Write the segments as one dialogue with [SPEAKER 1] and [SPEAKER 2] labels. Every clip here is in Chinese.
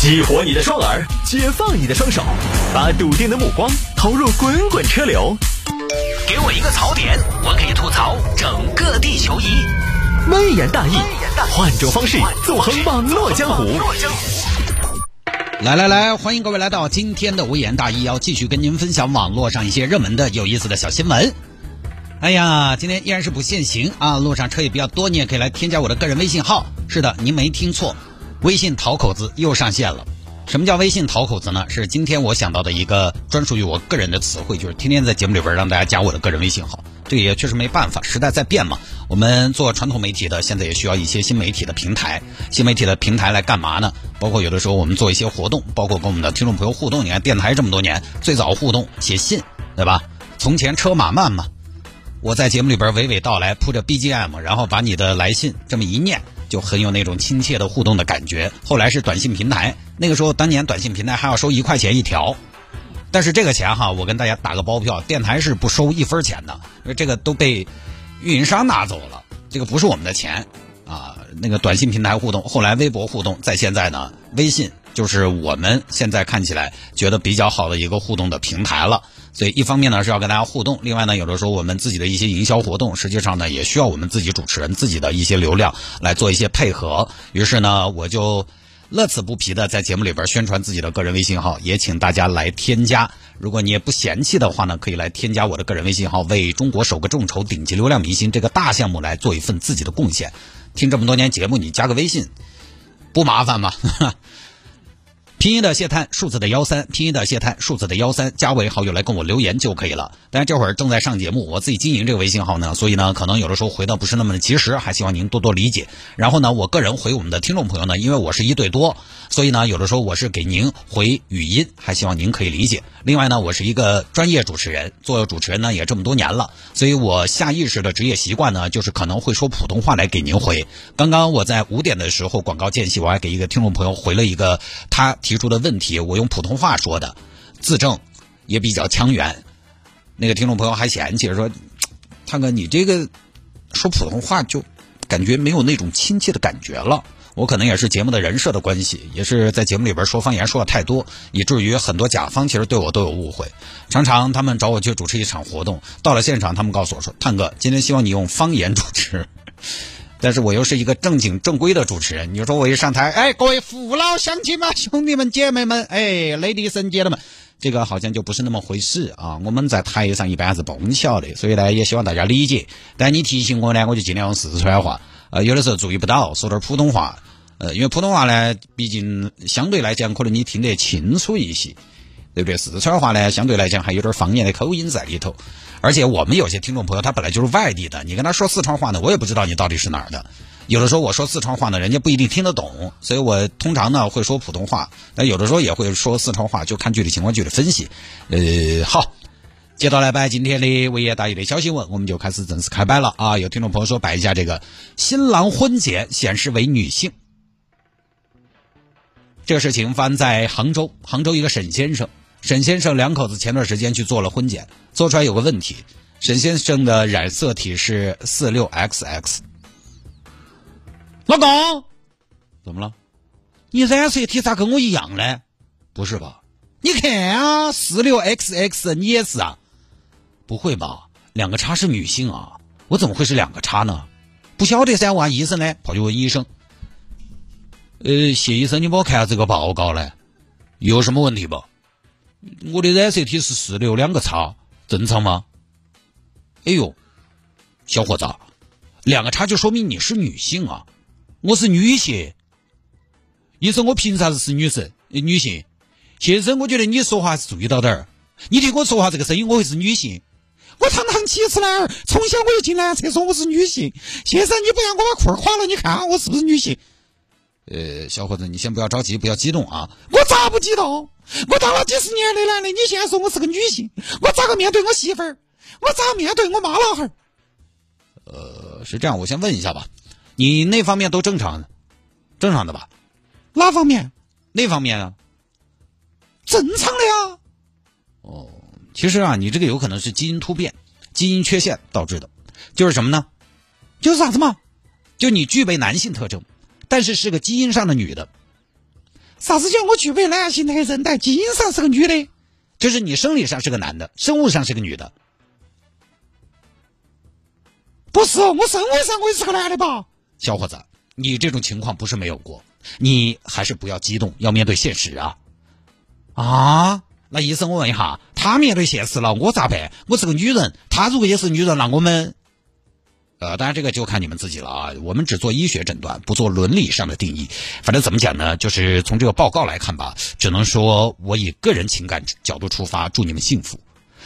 [SPEAKER 1] 激活你的双耳，解放你的双手，把笃定的目光投入滚滚车流。给我一个槽点，我可以吐槽整个地球仪。微言大义，换种方式纵横网络江湖。
[SPEAKER 2] 来来来，欢迎各位来到今天的微言大义，要继续跟您分享网络上一些热门的、有意思的小新闻。哎呀，今天依然是不限行啊，路上车也比较多，你也可以来添加我的个人微信号。是的，您没听错。微信淘口子又上线了。什么叫微信淘口子呢？是今天我想到的一个专属于我个人的词汇，就是天天在节目里边让大家加我的个人微信号。这个也确实没办法，时代在变嘛。我们做传统媒体的，现在也需要一些新媒体的平台。新媒体的平台来干嘛呢？包括有的时候我们做一些活动，包括跟我们的听众朋友互动。你看电台这么多年，最早互动写信，对吧？从前车马慢嘛，我在节目里边娓娓道来，铺着 BGM，然后把你的来信这么一念。就很有那种亲切的互动的感觉。后来是短信平台，那个时候当年短信平台还要收一块钱一条，但是这个钱哈，我跟大家打个包票，电台是不收一分钱的，因为这个都被运营商拿走了，这个不是我们的钱啊。那个短信平台互动，后来微博互动，在现在呢，微信就是我们现在看起来觉得比较好的一个互动的平台了。所以一方面呢是要跟大家互动，另外呢有的时候我们自己的一些营销活动，实际上呢也需要我们自己主持人自己的一些流量来做一些配合。于是呢我就乐此不疲的在节目里边宣传自己的个人微信号，也请大家来添加。如果你也不嫌弃的话呢，可以来添加我的个人微信号，为中国首个众筹顶级流量明星这个大项目来做一份自己的贡献。听这么多年节目，你加个微信不麻烦吗？拼音的谢探，数字的幺三，拼音的谢探，数字的幺三，加为好友来跟我留言就可以了。但是这会儿正在上节目，我自己经营这个微信号呢，所以呢，可能有的时候回的不是那么的及时，还希望您多多理解。然后呢，我个人回我们的听众朋友呢，因为我是一对多，所以呢，有的时候我是给您回语音，还希望您可以理解。另外呢，我是一个专业主持人，做主持人呢也这么多年了，所以我下意识的职业习惯呢，就是可能会说普通话来给您回。刚刚我在五点的时候广告间隙，我还给一个听众朋友回了一个他提出的问题，我用普通话说的，字正也比较腔圆。那个听众朋友还嫌弃说：“探哥，你这个说普通话就感觉没有那种亲切的感觉了。”我可能也是节目的人设的关系，也是在节目里边说方言说的太多，以至于很多甲方其实对我都有误会。常常他们找我去主持一场活动，到了现场，他们告诉我说：“探哥，今天希望你用方言主持。” 但是我又是一个正经正规的主持人，你说我一上台，哎，各位父老乡亲们、兄弟们、姐妹们，哎，ladies and gentlemen，这个好像就不是那么回事啊。我们在台上一般是不晓的，所以呢，也希望大家理解。但你提醒我呢，我就尽量用四川话。呃，有的时候注意不到，说点普通话。呃，因为普通话呢，毕竟相对来讲，可能你听得清楚一些，对不对？四川话呢，相对来讲还有点方言的口音在里头。而且我们有些听众朋友，他本来就是外地的，你跟他说四川话呢，我也不知道你到底是哪儿的。有的时候我说四川话呢，人家不一定听得懂，所以我通常呢会说普通话，但有的时候也会说四川话，就看具体情况具体分析。呃，好。接到来摆今天的维也大义的小新闻，我们就开始正式开摆了啊！有听众朋友说摆一下这个新郎婚检显示为女性，这个事情发生在杭州，杭州一个沈先生，沈先生两口子前段时间去做了婚检，做出来有个问题，沈先生的染色体是四六 XX。老公，怎么了？你染色体咋跟我一样呢？不是吧？你看啊，四六 XX，你也是啊？不会吧？两个叉是女性啊？我怎么会是两个叉呢？不晓得噻，问医生呢？跑去问医生。呃，谢医生，你帮我看下这个报告嘞，有什么问题不？我的染色体是四六两个叉，正常吗？哎呦，小伙子，两个叉就说明你是女性啊！我是女性。医生，我凭啥子是女神？女性？先生，我觉得你说话还是注意到点儿。你听我说话这个声音，我会是女性。我堂堂七尺男儿，从小我就进男厕所，我是女性。先生，你不要我把裤儿垮了，你看我是不是女性？呃，小伙子，你先不要着急，不要激动啊！我咋不激动？我当了几十年的男的，你现在说我是个女性，我咋个面对我媳妇儿？我咋面对我妈老汉儿？呃，是这样，我先问一下吧，你那方面都正常，正常的吧？哪方面？那方面啊？正常的呀。哦。其实啊，你这个有可能是基因突变、基因缺陷导致的，就是什么呢？就是啥子嘛？就你具备男性特征，但是是个基因上的女的。
[SPEAKER 3] 啥子叫我具备男性的韧带，基因上是个女的？
[SPEAKER 2] 就是你生理上是个男的，生物上是个女的。
[SPEAKER 3] 不是，我生物上我也是个男的吧？
[SPEAKER 2] 小伙子，你这种情况不是没有过，你还是不要激动，要面对现实啊！
[SPEAKER 3] 啊？
[SPEAKER 2] 那医生，我问一下，他面对现实了，我咋办？我是个女人，他如果也是女人，那我们……呃，当然这个就看你们自己了啊。我们只做医学诊断，不做伦理上的定义。反正怎么讲呢？就是从这个报告来看吧，只能说我以个人情感角度出发，祝你们幸福。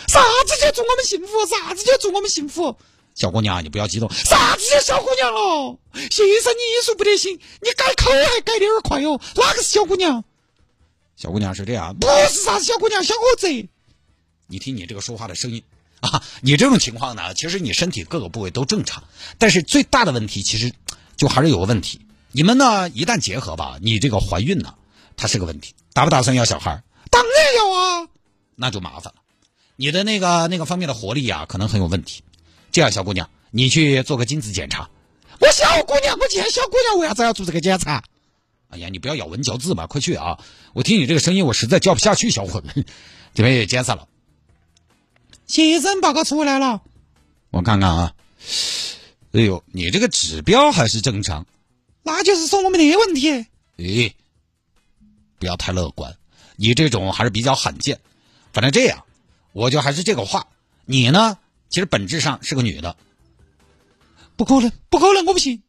[SPEAKER 3] 啥子叫祝我们幸福？啥子叫祝我们幸福？
[SPEAKER 2] 小姑娘，你不要激动。
[SPEAKER 3] 啥子叫小姑娘了？先生，你医术不得行，你改口还改的有点快哦。哪个是小姑娘？
[SPEAKER 2] 小姑娘是这样，
[SPEAKER 3] 不是啥子小姑娘，小伙子。
[SPEAKER 2] 你听你这个说话的声音啊，你这种情况呢，其实你身体各个部位都正常，但是最大的问题其实就还是有个问题。你们呢一旦结合吧，你这个怀孕呢，它是个问题。打不打算要小孩？
[SPEAKER 3] 当然要啊。
[SPEAKER 2] 那就麻烦了，你的那个那个方面的活力啊，可能很有问题。这样，小姑娘，你去做个精子检查。
[SPEAKER 3] 我小姑娘，我见小姑娘，为啥子要做这个检查？
[SPEAKER 2] 哎呀，你不要咬文嚼字嘛，快去啊！我听你这个声音，我实在叫不下去，小伙子，这边也检查了。
[SPEAKER 3] 先生，报告出来了。
[SPEAKER 2] 我看看啊，哎呦，你这个指标还是正常，
[SPEAKER 3] 那就是说我们的问题。
[SPEAKER 2] 诶，不要太乐观，你这种还是比较罕见。反正这样，我就还是这个话，你呢？其实本质上是个女的，
[SPEAKER 3] 不可能，不可能，我不信。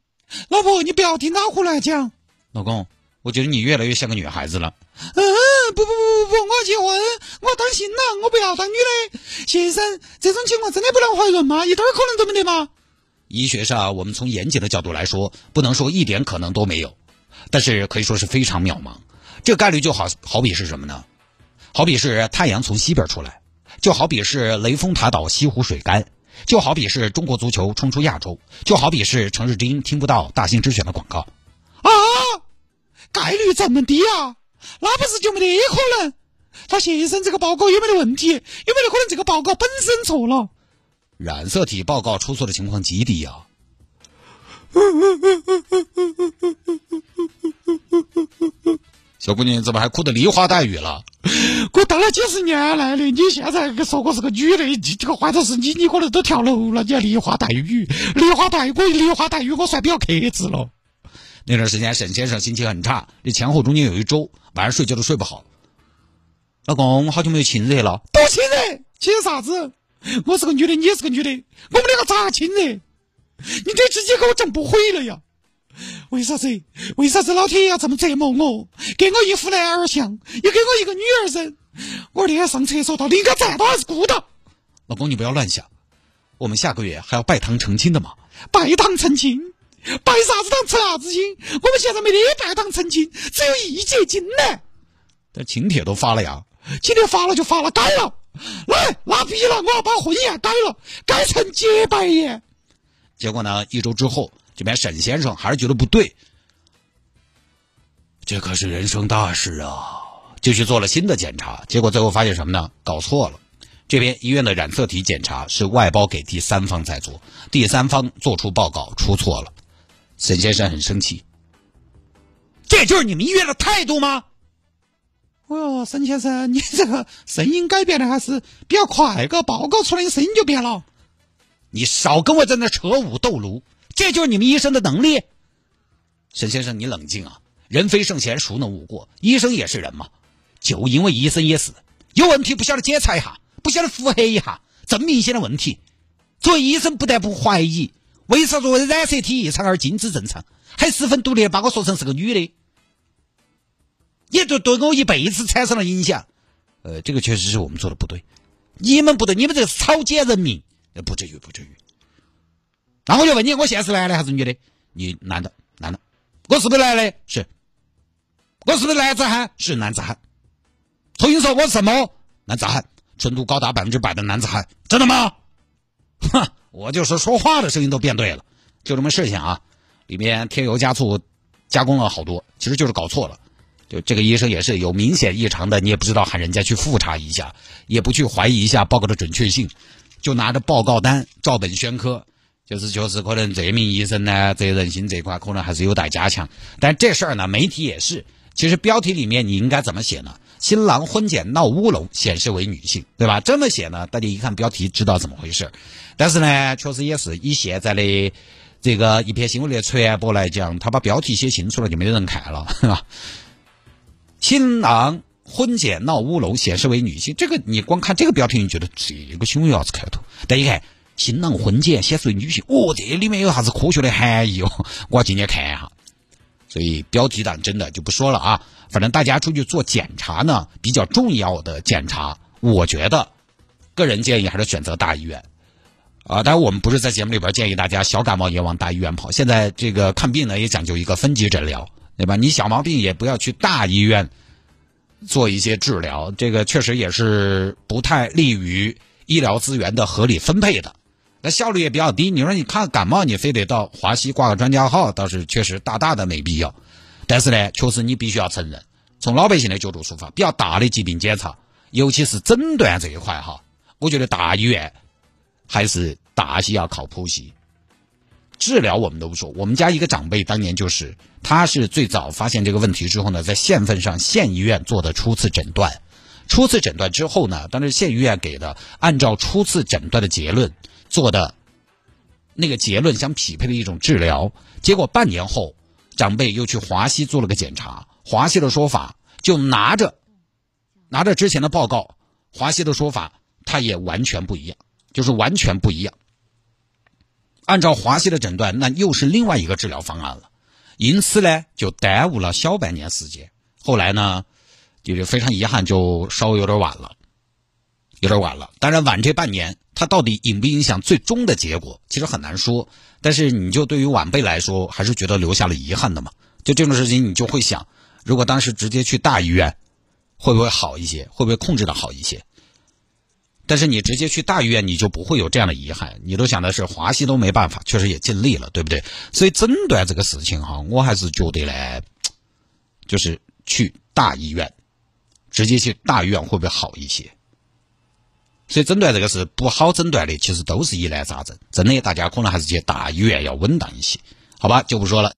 [SPEAKER 3] 老婆，你不要听他胡乱讲。
[SPEAKER 2] 老公，我觉得你越来越像个女孩子了。
[SPEAKER 3] 嗯，不不不不不不，我要结婚，我要当新郎，我不要当女的。先生，这种情况真的不能怀孕吗？一点可能都没得吗？
[SPEAKER 2] 医学上，我们从严谨的角度来说，不能说一点可能都没有，但是可以说是非常渺茫。这概率就好好比是什么呢？好比是太阳从西边出来。就好比是雷峰塔倒西湖水干，就好比是中国足球冲出亚洲，就好比是城市之音听不到大兴之选的广告，
[SPEAKER 3] 啊，概率这么低啊？那不是就没得可能？他先生这个报告有没得问题？有没得可能这个报告本身错了？
[SPEAKER 2] 染色体报告出错的情况极低啊。小姑娘怎么还哭得梨花带雨了？
[SPEAKER 3] 我当了几十年来的，你现在说我是个女的，这个换作是你，你可能都跳楼了。你还梨花带雨，梨花带雨，我梨花带雨，我算比较克制了。
[SPEAKER 2] 那段时间，沈先生心情很差，这前后中间有一周，晚上睡觉都睡不好。老公，好久没有亲热了，
[SPEAKER 3] 多亲热，亲啥子？我是个女的，你也是个女的，我们两个咋亲热？你这直接给我整不毁了呀！为啥子？为啥子老天爷要这么折磨我？给我一副男儿相，又给我一个女儿身。我那天上厕所到底应该站到还是跪到？
[SPEAKER 2] 老公，你不要乱想。我们下个月还要拜堂成亲的嘛？
[SPEAKER 3] 拜堂成亲？拜啥子堂成啥子亲？我们现在没得拜堂成亲，只有一结金呢。
[SPEAKER 2] 但请帖都发了呀，
[SPEAKER 3] 请帖发了就发了，改了。来，拉逼了，我要把婚宴改了，改成结拜宴。
[SPEAKER 2] 结果呢？一周之后。这边沈先生还是觉得不对，这可是人生大事啊！就去做了新的检查，结果最后发现什么呢？搞错了。这边医院的染色体检查是外包给第三方在做，第三方做出报告出错了。沈先生很生气，这就是你们医院的态度吗？
[SPEAKER 3] 哦，沈先生，你这个声音改变的还是比较快，个报告出来，你声音就变了。
[SPEAKER 2] 你少跟我在那扯五斗炉。这就是你们医生的能力，沈先生，你冷静啊！人非圣贤，孰能无过？医生也是人嘛，就因为医生也是有问题，不晓得检查一下，不晓得腹黑一下，这么明显的问题，作为医生不得不怀疑，为啥作为染色体异常而精子正常，还十分独立把我说成是个女的，也就对我一辈子产生了影响。呃，这个确实是我们做的不对，你们不对，你们这是草菅人命，呃，不至于，不至于。那我就问你，我现在是男的还是女的？你男的，男的。我是不是男的？是。我是不是男子汉？是男子汉。重新说，我是什么？男子汉，纯度高达百分之百的男子汉。真的吗？哼，我就是说话的声音都变对了，就这么事情啊。里面添油加醋，加工了好多，其实就是搞错了。就这个医生也是有明显异常的，你也不知道喊人家去复查一下，也不去怀疑一下报告的准确性，就拿着报告单照本宣科。就是就是，可能这名医生呢，责任心这块可能还是有待加强。但这事儿呢，媒体也是其实标题里面你应该怎么写呢？新郎婚检闹乌龙，显示为女性，对吧？这么写呢，大家一看标题知道怎么回事。但是呢，确实也是以现在的这个一篇新闻的传播来讲，他把标题写清楚了，就没人看了，是吧？新郎婚检闹乌龙，显示为女性，这个你光看这个标题，你觉得这个新闻有啥子看头？但一看新郎婚检显示为女性，哦，这里面有啥子科学的含义哦？我要进去看一下。所以标题党真的就不说了啊，反正大家出去做检查呢，比较重要的检查，我觉得个人建议还是选择大医院啊。当然，我们不是在节目里边建议大家小感冒也往大医院跑。现在这个看病呢也讲究一个分级诊疗，对吧？你小毛病也不要去大医院做一些治疗，这个确实也是不太利于医疗资源的合理分配的。那效率也比较低。你说你看感冒，你非得到华西挂个专家号，倒是确实大大的没必要。但是呢，确实你必须要承认，从老百姓的角度出发，比较大的疾病检查，尤其是诊断这一块哈，我觉得大医院还是大些要靠谱些。治疗我们都不说，我们家一个长辈当年就是，他是最早发现这个问题之后呢，在县份上县医院做的初次诊断，初次诊断之后呢，当时县医院给的按照初次诊断的结论。做的那个结论相匹配的一种治疗，结果半年后，长辈又去华西做了个检查，华西的说法就拿着拿着之前的报告，华西的说法他也完全不一样，就是完全不一样。按照华西的诊断，那又是另外一个治疗方案了，因此呢，就耽误了小半年时间。后来呢，就是非常遗憾，就稍微有点晚了。有点晚了，当然晚这半年，它到底影不影响最终的结果，其实很难说。但是你就对于晚辈来说，还是觉得留下了遗憾的嘛。就这种事情，你就会想，如果当时直接去大医院，会不会好一些？会不会控制的好一些？但是你直接去大医院，你就不会有这样的遗憾。你都想的是华西都没办法，确实也尽力了，对不对？所以诊断这个事情哈，我还是觉得呢，就是去大医院，直接去大医院会不会好一些？所以诊断这个是不好诊断的，其实都是疑难杂症。真的，大家可能还是去大医院要稳当一些，好吧？就不说了。